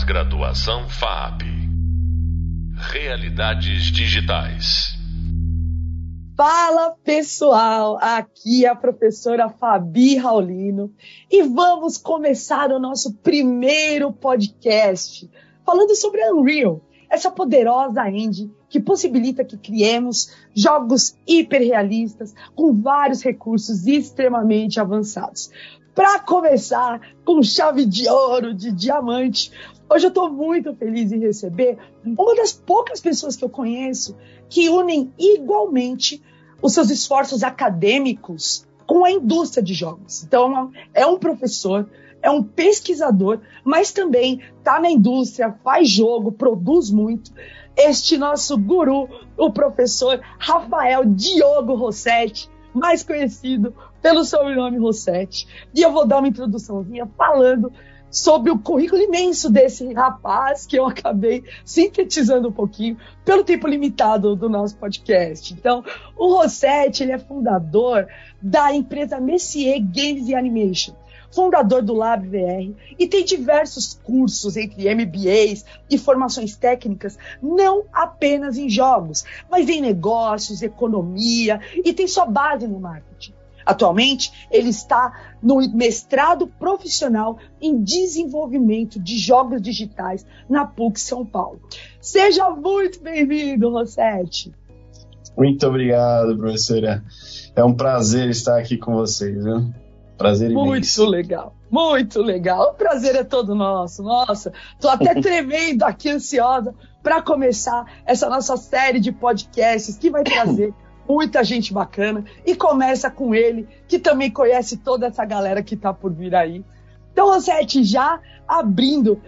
Pós-graduação FAP. Realidades digitais. Fala pessoal, aqui é a professora Fabi Raulino e vamos começar o nosso primeiro podcast falando sobre Unreal, essa poderosa engine que possibilita que criemos jogos hiperrealistas com vários recursos extremamente avançados. Para começar, com chave de ouro, de diamante, hoje eu estou muito feliz em receber uma das poucas pessoas que eu conheço que unem igualmente os seus esforços acadêmicos com a indústria de jogos. Então, é um professor, é um pesquisador, mas também está na indústria, faz jogo, produz muito. Este nosso guru, o professor Rafael Diogo Rossetti, mais conhecido pelo sobrenome Rossetti. E eu vou dar uma introduçãozinha falando sobre o currículo imenso desse rapaz, que eu acabei sintetizando um pouquinho, pelo tempo limitado do nosso podcast. Então, o Rossetti, ele é fundador da empresa Messier Games and Animation, fundador do Lab VR e tem diversos cursos entre MBAs e formações técnicas, não apenas em jogos, mas em negócios, economia e tem sua base no marketing. Atualmente, ele está no mestrado profissional em desenvolvimento de jogos digitais na PUC São Paulo. Seja muito bem-vindo, Rossetti. Muito obrigado, professora. É um prazer estar aqui com vocês, viu? Prazer imenso. Muito legal, muito legal. O prazer é todo nosso. Nossa, tô até tremendo aqui, ansiosa para começar essa nossa série de podcasts que vai trazer muita gente bacana e começa com ele, que também conhece toda essa galera que tá por vir aí. Então, Rosete, já abrindo,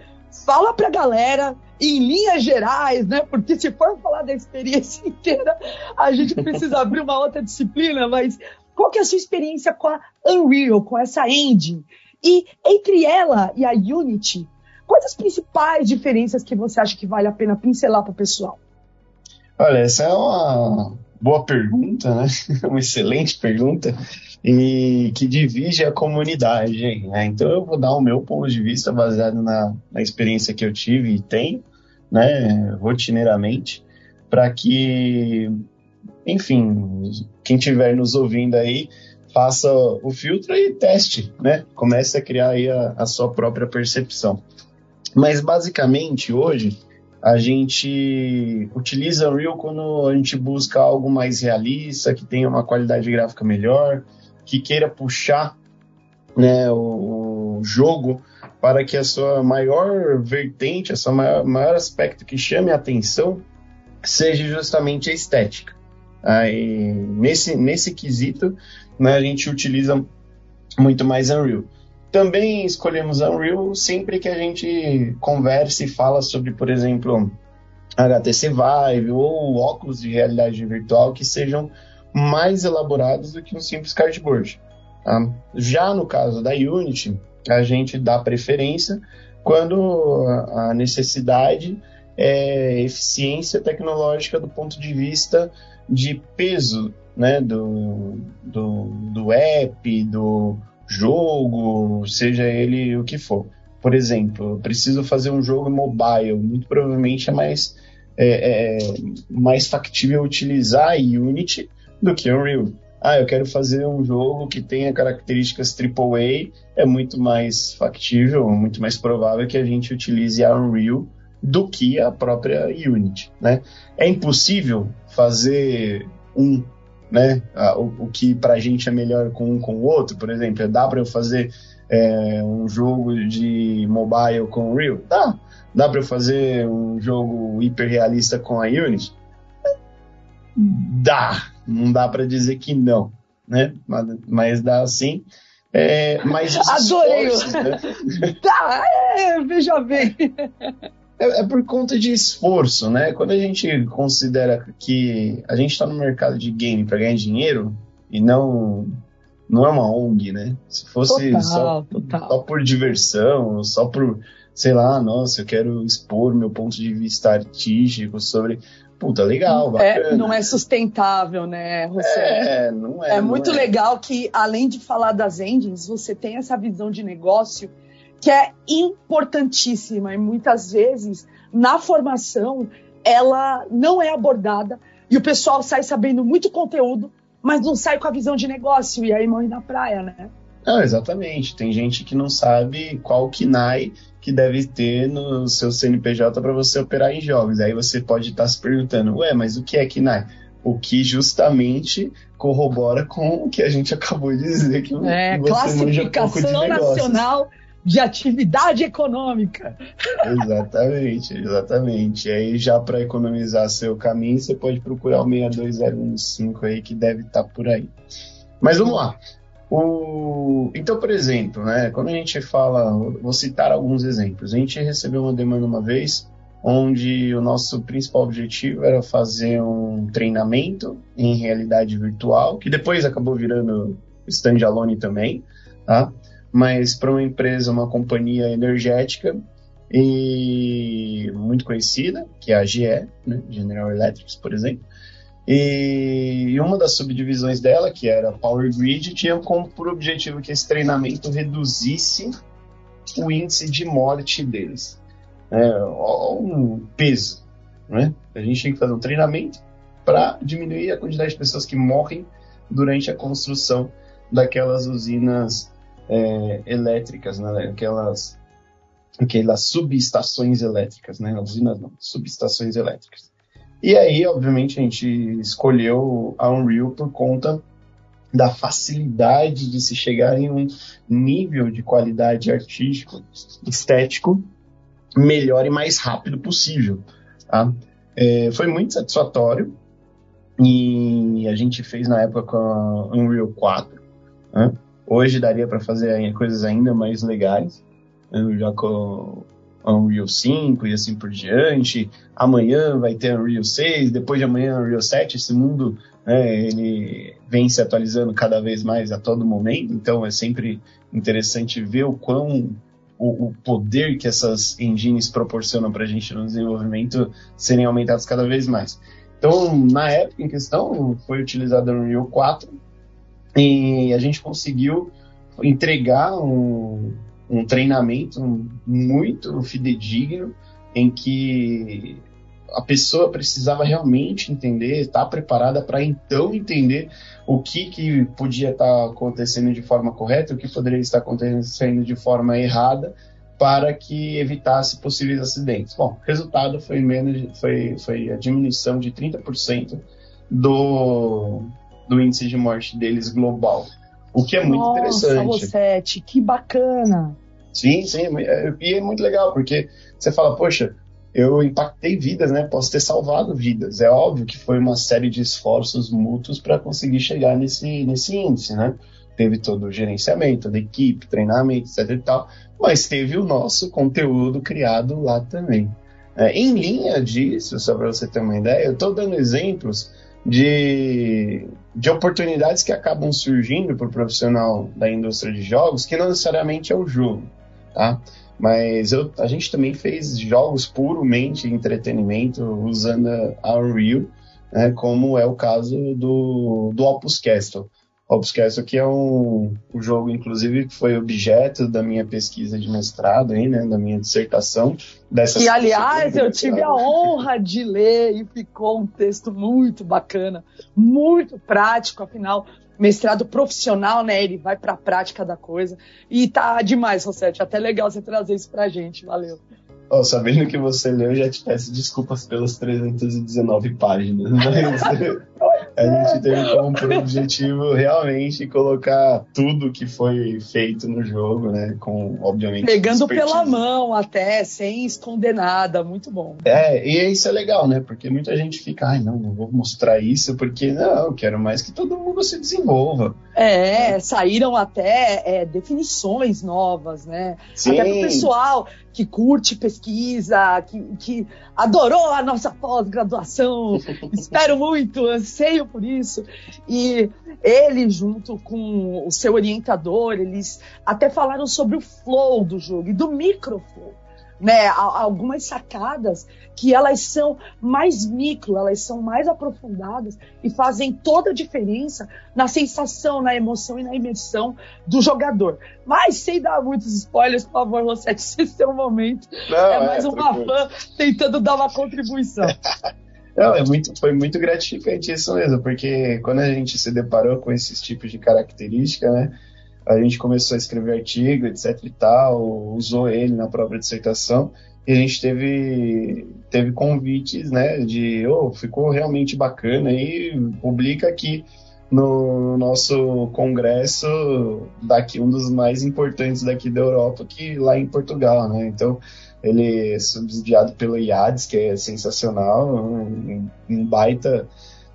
fala pra galera em linhas gerais, né? Porque se for falar da experiência inteira, a gente precisa abrir uma outra disciplina, mas qual que é a sua experiência com a Unreal, com essa engine? E entre ela e a Unity, quais as principais diferenças que você acha que vale a pena pincelar para o pessoal? Olha, essa é uma boa pergunta, né? uma excelente pergunta e que divide a comunidade. Né? Então eu vou dar o meu ponto de vista baseado na, na experiência que eu tive e tenho, né, rotineiramente, para que enfim, quem estiver nos ouvindo aí, faça o filtro e teste, né? Comece a criar aí a, a sua própria percepção. Mas basicamente hoje a gente utiliza Unreal quando a gente busca algo mais realista, que tenha uma qualidade gráfica melhor, que queira puxar né, o, o jogo para que a sua maior vertente, a sua maior, maior aspecto que chame a atenção seja justamente a estética. Aí, nesse, nesse quesito, né, a gente utiliza muito mais Unreal. Também escolhemos Unreal sempre que a gente conversa e fala sobre, por exemplo, HTC Vive ou óculos de realidade virtual que sejam mais elaborados do que um simples cardboard. Tá? Já no caso da Unity, a gente dá preferência quando a necessidade é eficiência tecnológica do ponto de vista de peso né, do, do, do app, do jogo, seja ele o que for. Por exemplo, eu preciso fazer um jogo mobile, muito provavelmente é mais, é, é, mais factível utilizar Unity do que Unreal. Ah, eu quero fazer um jogo que tenha características AAA, é muito mais factível, muito mais provável que a gente utilize a Unreal do que a própria Unity, né? É impossível fazer um, né? O, o que para a gente é melhor com um com o outro, por exemplo, dá para eu fazer é, um jogo de mobile com o Real? Dá. Dá para eu fazer um jogo hiperrealista com a Unity? Dá. Não dá para dizer que não, né? Mas, mas dá sim. É, mas Adorei! Né? Tá, é, veja bem. É, é, por conta de esforço, né? Quando a gente considera que a gente está no mercado de game para ganhar dinheiro e não não é uma ONG, né? Se fosse total, só, total. só por diversão, só por, sei lá, nossa, eu quero expor meu ponto de vista artístico sobre puta, legal, é, bacana. É, não é sustentável, né, José? É, não é. É muito é. legal que, além de falar das engines, você tem essa visão de negócio que é importantíssima e muitas vezes na formação ela não é abordada e o pessoal sai sabendo muito conteúdo, mas não sai com a visão de negócio e aí morre na praia, né? Não, exatamente. Tem gente que não sabe qual KNAI que deve ter no seu CNPJ para você operar em jogos. Aí você pode estar tá se perguntando, ué, mas o que é KNAI? O que justamente corrobora com o que a gente acabou de dizer que é, você classificação de nacional de atividade econômica. Exatamente, exatamente. E aí já para economizar seu caminho, você pode procurar o 62015 aí que deve estar tá por aí. Mas vamos lá. O... Então, por exemplo, né, quando a gente fala, vou citar alguns exemplos. A gente recebeu uma demanda uma vez onde o nosso principal objetivo era fazer um treinamento em realidade virtual, que depois acabou virando standalone também, tá? Mas para uma empresa, uma companhia energética e muito conhecida, que é a GE, né, General Electric, por exemplo, e uma das subdivisões dela, que era Power Grid, tinha como por objetivo que esse treinamento reduzisse o índice de morte deles. É, um peso. Né? A gente tinha que fazer um treinamento para diminuir a quantidade de pessoas que morrem durante a construção daquelas usinas é, elétricas, né? aquelas, aquelas subestações elétricas, né? usinas não, subestações elétricas. E aí, obviamente, a gente escolheu a Unreal por conta da facilidade de se chegar em um nível de qualidade artístico, estético, melhor e mais rápido possível. Tá? É, foi muito satisfatório e a gente fez na época com a Unreal 4. Né? Hoje daria para fazer coisas ainda mais legais, já com Unreal 5 e assim por diante. Amanhã vai ter Unreal 6, depois de amanhã Unreal 7. Esse mundo né, ele vem se atualizando cada vez mais a todo momento, então é sempre interessante ver o quão o, o poder que essas engines proporcionam para a gente no desenvolvimento serem aumentados cada vez mais. Então, na época em questão, foi utilizado o Unreal 4 e a gente conseguiu entregar um, um treinamento muito fidedigno em que a pessoa precisava realmente entender, estar preparada para então entender o que, que podia estar acontecendo de forma correta, o que poderia estar acontecendo de forma errada, para que evitasse possíveis acidentes. Bom, o resultado foi, menos, foi, foi a diminuição de 30% do, do índice de morte deles global. O que é muito Nossa, interessante. Nossa, que bacana! Sim, sim, é, e é muito legal, porque você fala, poxa, eu impactei vidas, né? Posso ter salvado vidas. É óbvio que foi uma série de esforços mútuos para conseguir chegar nesse, nesse índice, né? Teve todo o gerenciamento da equipe, treinamento, etc e tal, mas teve o nosso conteúdo criado lá também. É, em linha disso, só para você ter uma ideia, eu estou dando exemplos de, de oportunidades que acabam surgindo para o profissional da indústria de jogos, que não necessariamente é o jogo, tá? Mas eu, a gente também fez jogos puramente entretenimento usando a Unreal, né, como é o caso do, do Opus Castle. Opus Castle que é um, um jogo, inclusive, que foi objeto da minha pesquisa de mestrado, aí, né, da minha dissertação. Dessa e, aliás, eu tive a honra de ler e ficou um texto muito bacana, muito prático, afinal, mestrado profissional, né? Ele vai para a prática da coisa. E tá demais, Rossetti. Até legal você trazer isso pra gente. Valeu. Oh, sabendo que você leu, já te peço desculpas pelas 319 páginas. Mas a gente teve como objetivo realmente colocar tudo que foi feito no jogo, né? Com, obviamente. Pegando pela mão até, sem esconder nada. Muito bom. É, e isso é legal, né? Porque muita gente fica, ai, não, não vou mostrar isso, porque não, eu quero mais que todo mundo se desenvolva. É, saíram até é, definições novas, né? Sim. Até pro pessoal que curte pesquisa, que, que adorou a nossa pós-graduação. Espero muito, anseio por isso. E ele, junto com o seu orientador, eles até falaram sobre o flow do jogo e do microflow. Né, algumas sacadas que elas são mais micro, elas são mais aprofundadas e fazem toda a diferença na sensação, na emoção e na imersão do jogador. Mas sem dar muitos spoilers, por favor, Rossetti, esse é o momento. Não, é mais é, uma fã tentando dar uma contribuição. Não, é muito, foi muito gratificante isso mesmo, porque quando a gente se deparou com esses tipos de característica, né, a gente começou a escrever artigo, etc e tal, usou ele na própria dissertação, e a gente teve, teve convites, né, de, oh, ficou realmente bacana, e publica aqui no nosso congresso daqui, um dos mais importantes daqui da Europa, que lá em Portugal, né, então ele é subsidiado pelo IADES, que é sensacional, um, um baita,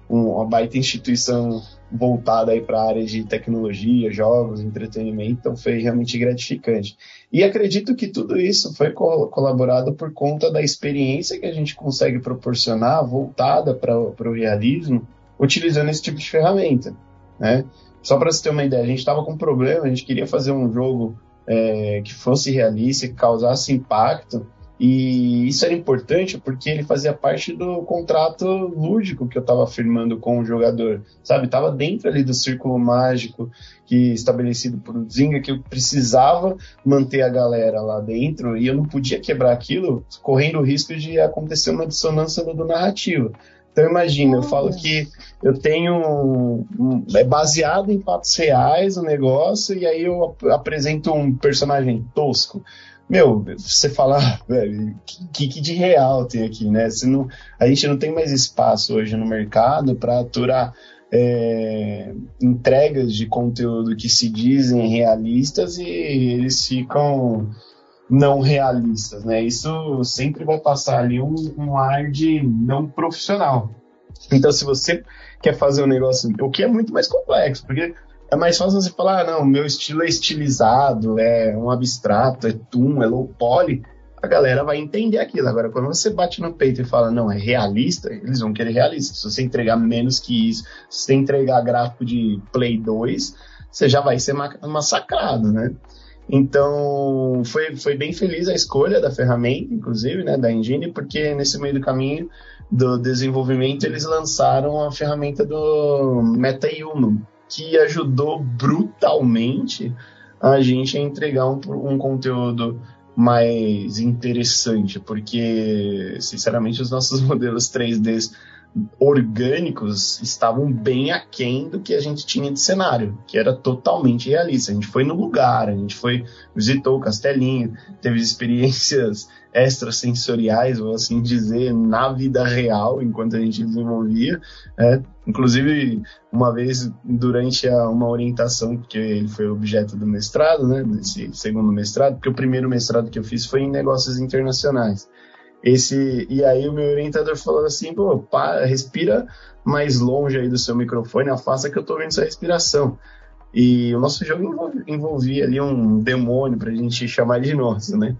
um, uma baita instituição voltada aí para a área de tecnologia, jogos, entretenimento, então foi realmente gratificante. E acredito que tudo isso foi colaborado por conta da experiência que a gente consegue proporcionar voltada para o realismo, utilizando esse tipo de ferramenta, né? Só para você ter uma ideia, a gente estava com um problema, a gente queria fazer um jogo é, que fosse realista, que causasse impacto. E isso era importante porque ele fazia parte do contrato lúdico que eu estava firmando com o jogador, sabe? Estava dentro ali do círculo mágico que estabelecido por Zinga que eu precisava manter a galera lá dentro e eu não podia quebrar aquilo, correndo o risco de acontecer uma dissonância do, do narrativo. Então imagina, eu falo que eu tenho é baseado em fatos reais o negócio e aí eu apresento um personagem tosco. Meu, você fala, ah, velho, que, que de real tem aqui, né? Você não, a gente não tem mais espaço hoje no mercado para aturar é, entregas de conteúdo que se dizem realistas e eles ficam não realistas, né? Isso sempre vai passar ali um, um ar de não profissional. Então, se você quer fazer um negócio, o que é muito mais complexo, porque é mais fácil você falar, ah, não, meu estilo é estilizado, é um abstrato, é tum, é low poly, a galera vai entender aquilo. Agora, quando você bate no peito e fala, não, é realista, eles vão querer realista. Se você entregar menos que isso, se você entregar gráfico de Play 2, você já vai ser massacrado, né? Então, foi, foi bem feliz a escolha da ferramenta, inclusive, né, da Engine, porque nesse meio do caminho do desenvolvimento eles lançaram a ferramenta do MetaHuman, que ajudou brutalmente a gente a entregar um, um conteúdo mais interessante, porque, sinceramente, os nossos modelos 3D orgânicos estavam bem aquém do que a gente tinha de cenário, que era totalmente realista. A gente foi no lugar, a gente foi, visitou o castelinho, teve experiências extrasensoriais, vou assim dizer, na vida real, enquanto a gente desenvolvia. É, inclusive, uma vez, durante a, uma orientação, porque ele foi objeto do mestrado, né, desse segundo mestrado, porque o primeiro mestrado que eu fiz foi em negócios internacionais. Esse, e aí o meu orientador falou assim, pô, respira mais longe aí do seu microfone, afasta que eu tô vendo sua respiração. E o nosso jogo envolvia, envolvia ali um demônio pra gente chamar de nosso, né?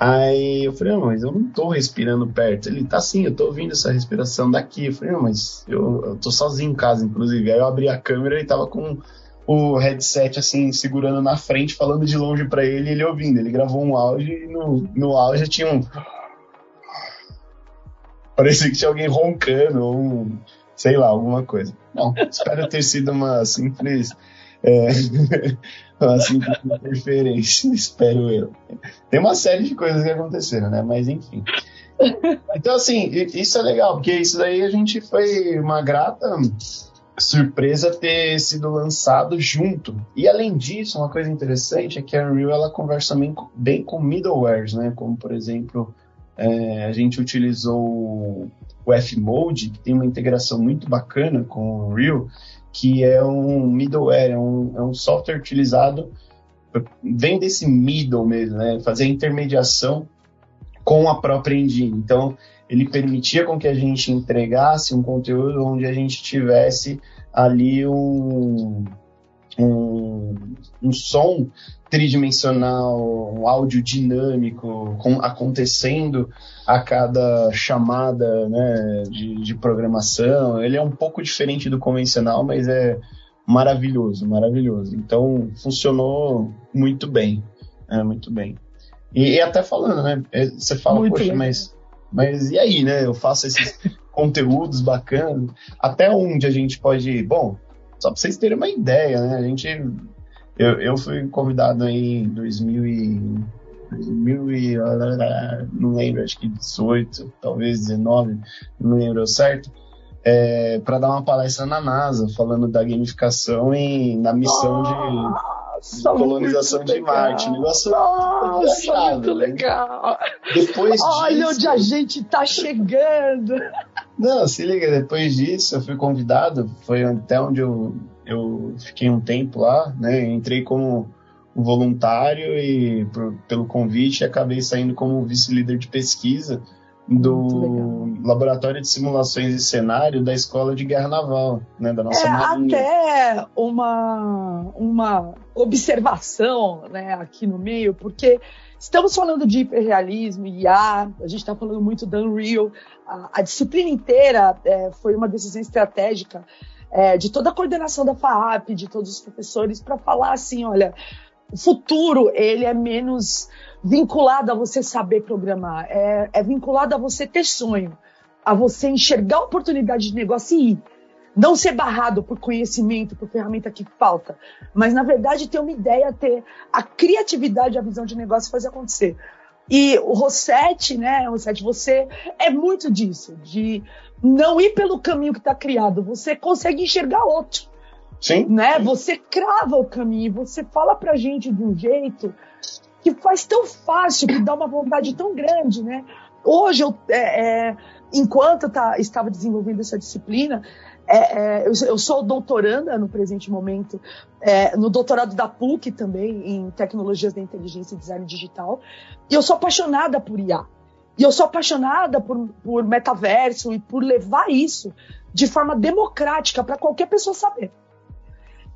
Aí eu falei, não, mas eu não tô respirando perto. Ele, tá sim, eu tô ouvindo essa respiração daqui. Eu falei, não, mas eu, eu tô sozinho em casa, inclusive. Aí eu abri a câmera e tava com o headset assim, segurando na frente, falando de longe para ele ele ouvindo. Ele gravou um áudio e no, no áudio tinha um Parecia que tinha alguém roncando ou, sei lá, alguma coisa. Não, espero ter sido uma simples. É, uma simples interferência, espero eu. Tem uma série de coisas que aconteceram, né? Mas enfim. Então, assim, isso é legal, porque isso daí a gente foi uma grata surpresa ter sido lançado junto. E além disso, uma coisa interessante é que a Unreal ela conversa bem, bem com middlewares, né? Como por exemplo é, a gente utilizou o F-Mode, que tem uma integração muito bacana com o Unreal, que é um middleware, é um, é um software utilizado, vem desse middle mesmo, né? fazer intermediação com a própria engine. Então, ele permitia com que a gente entregasse um conteúdo onde a gente tivesse ali um, um, um som tridimensional, um áudio dinâmico com, acontecendo a cada chamada né, de, de, programação. Ele é um pouco diferente do convencional, mas é maravilhoso, maravilhoso. Então funcionou muito bem, é, muito bem. E, e até falando, né? É, você fala, Muito poxa, mas, mas e aí, né? Eu faço esses conteúdos bacanas. Até onde a gente pode ir? Bom, só para vocês terem uma ideia, né? A gente. Eu, eu fui convidado em 2000 e, 2000 e. Não lembro, acho que 18, talvez 19, não lembro certo. É, para dar uma palestra na NASA, falando da gamificação e na missão de colonização de Marte. Negócio Nossa, muito né? legal. Depois Olha disso, onde a gente tá chegando. Não, se liga, depois disso eu fui convidado, foi até onde eu, eu fiquei um tempo lá, né? Entrei como voluntário e por, pelo convite acabei saindo como vice-líder de pesquisa do Laboratório de Simulações e Cenário da Escola de Guerra Naval, né, da nossa é, Marinha. Até uma, uma observação né, aqui no meio, porque estamos falando de hiperrealismo, IA, a gente está falando muito da Unreal, a, a disciplina inteira é, foi uma decisão estratégica é, de toda a coordenação da FAAP, de todos os professores, para falar assim, olha, futuro ele é menos vinculado a você saber programar, é, é vinculado a você ter sonho, a você enxergar oportunidade de negócio e ir. Não ser barrado por conhecimento, por ferramenta que falta, mas na verdade ter uma ideia, ter a criatividade, a visão de negócio fazer acontecer. E o Rossetti, né, Rossetti, você é muito disso, de não ir pelo caminho que está criado, você consegue enxergar outro. Sim. Né? Você crava o caminho, você fala pra gente de um jeito que faz tão fácil, que dá uma vontade tão grande, né? Hoje, eu, é, é, enquanto tá, estava desenvolvendo essa disciplina, é, é eu, eu, sou doutoranda no presente momento, é, no doutorado da PUC também, em tecnologias da inteligência e design digital, e eu sou apaixonada por IA. E eu sou apaixonada por, por metaverso e por levar isso de forma democrática para qualquer pessoa saber.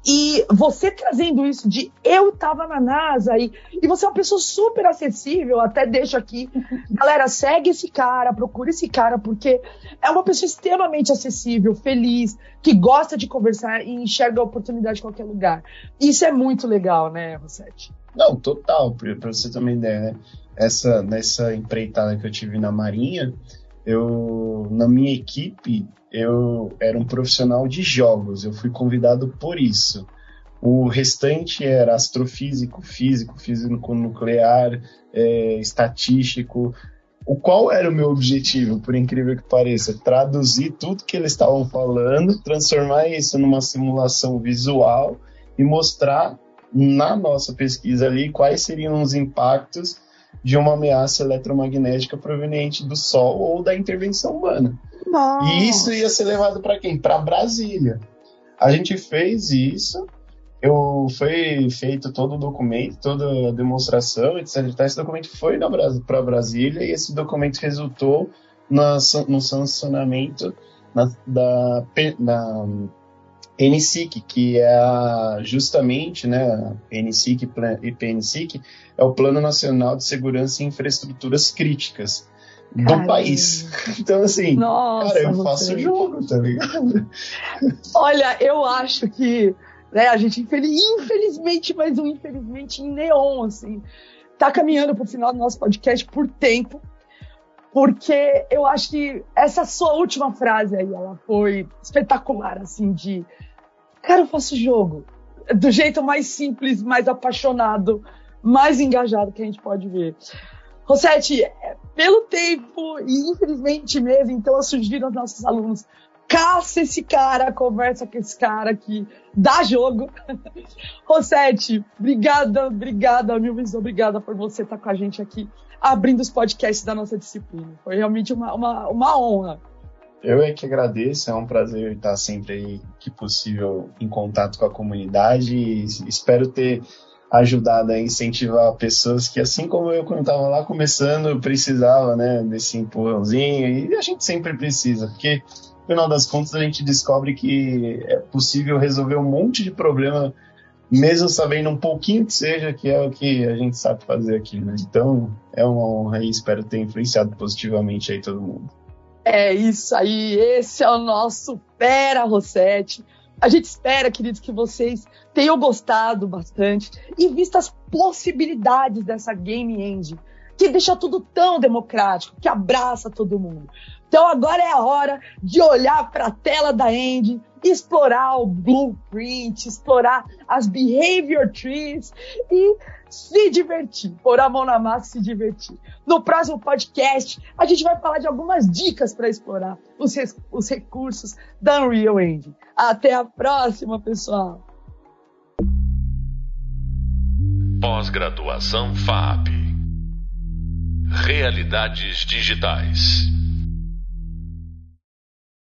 E você trazendo isso de eu estava na NASA e, e você é uma pessoa super acessível, até deixo aqui. Galera, segue esse cara, procure esse cara, porque é uma pessoa extremamente acessível, feliz, que gosta de conversar e enxerga a oportunidade em qualquer lugar. Isso é muito legal, né, Rossetti? Não, total, para você também ideia, né? Essa, nessa empreitada que eu tive na Marinha, eu, na minha equipe, eu era um profissional de jogos, eu fui convidado por isso. O restante era astrofísico, físico, físico nuclear, é, estatístico. O qual era o meu objetivo, por incrível que pareça? Traduzir tudo que eles estavam falando, transformar isso numa simulação visual e mostrar na nossa pesquisa ali quais seriam os impactos de uma ameaça eletromagnética proveniente do Sol ou da intervenção humana. Nossa. E isso ia ser levado para quem? Para Brasília. A gente fez isso, eu foi feito todo o documento, toda a demonstração, etc. Esse documento foi para Brasília e esse documento resultou na, no sancionamento na, da, da PNSIC, que é justamente, né, PNSIC e PNSIC é o Plano Nacional de Segurança e Infraestruturas Críticas do Caramba. país. Então, assim, Nossa, cara, eu faço o jogo, tá ligado? Olha, eu acho que né, a gente, infelizmente, mas um infelizmente em neon, assim, tá caminhando pro final do nosso podcast por tempo, porque eu acho que essa sua última frase aí, ela foi espetacular, assim, de Cara, eu faço jogo do jeito mais simples, mais apaixonado, mais engajado que a gente pode ver. Rossetti, pelo tempo e infelizmente mesmo, então eu sugiro aos nossos alunos, caça esse cara, conversa com esse cara que dá jogo. Rossetti, obrigada, obrigada, mil vezes obrigada por você estar com a gente aqui, abrindo os podcasts da nossa disciplina. Foi realmente uma, uma, uma honra. Eu é que agradeço, é um prazer estar sempre aí, que possível, em contato com a comunidade e espero ter ajudado a incentivar pessoas que, assim como eu, quando estava lá começando, precisava né, desse empurrãozinho e a gente sempre precisa, porque no final das contas a gente descobre que é possível resolver um monte de problema mesmo sabendo um pouquinho que seja, que é o que a gente sabe fazer aqui, né? Então, é uma honra e espero ter influenciado positivamente aí todo mundo. É isso aí, esse é o nosso Pera Rossetti. A gente espera, queridos, que vocês tenham gostado bastante e visto as possibilidades dessa game engine, que deixa tudo tão democrático, que abraça todo mundo. Então agora é a hora de olhar para a tela da engine, explorar o blueprint, explorar as behavior trees e se divertir, pôr a mão na massa e se divertir. No próximo podcast, a gente vai falar de algumas dicas para explorar os, os recursos da Unreal Engine. Até a próxima, pessoal! Pós-graduação FAP Realidades Digitais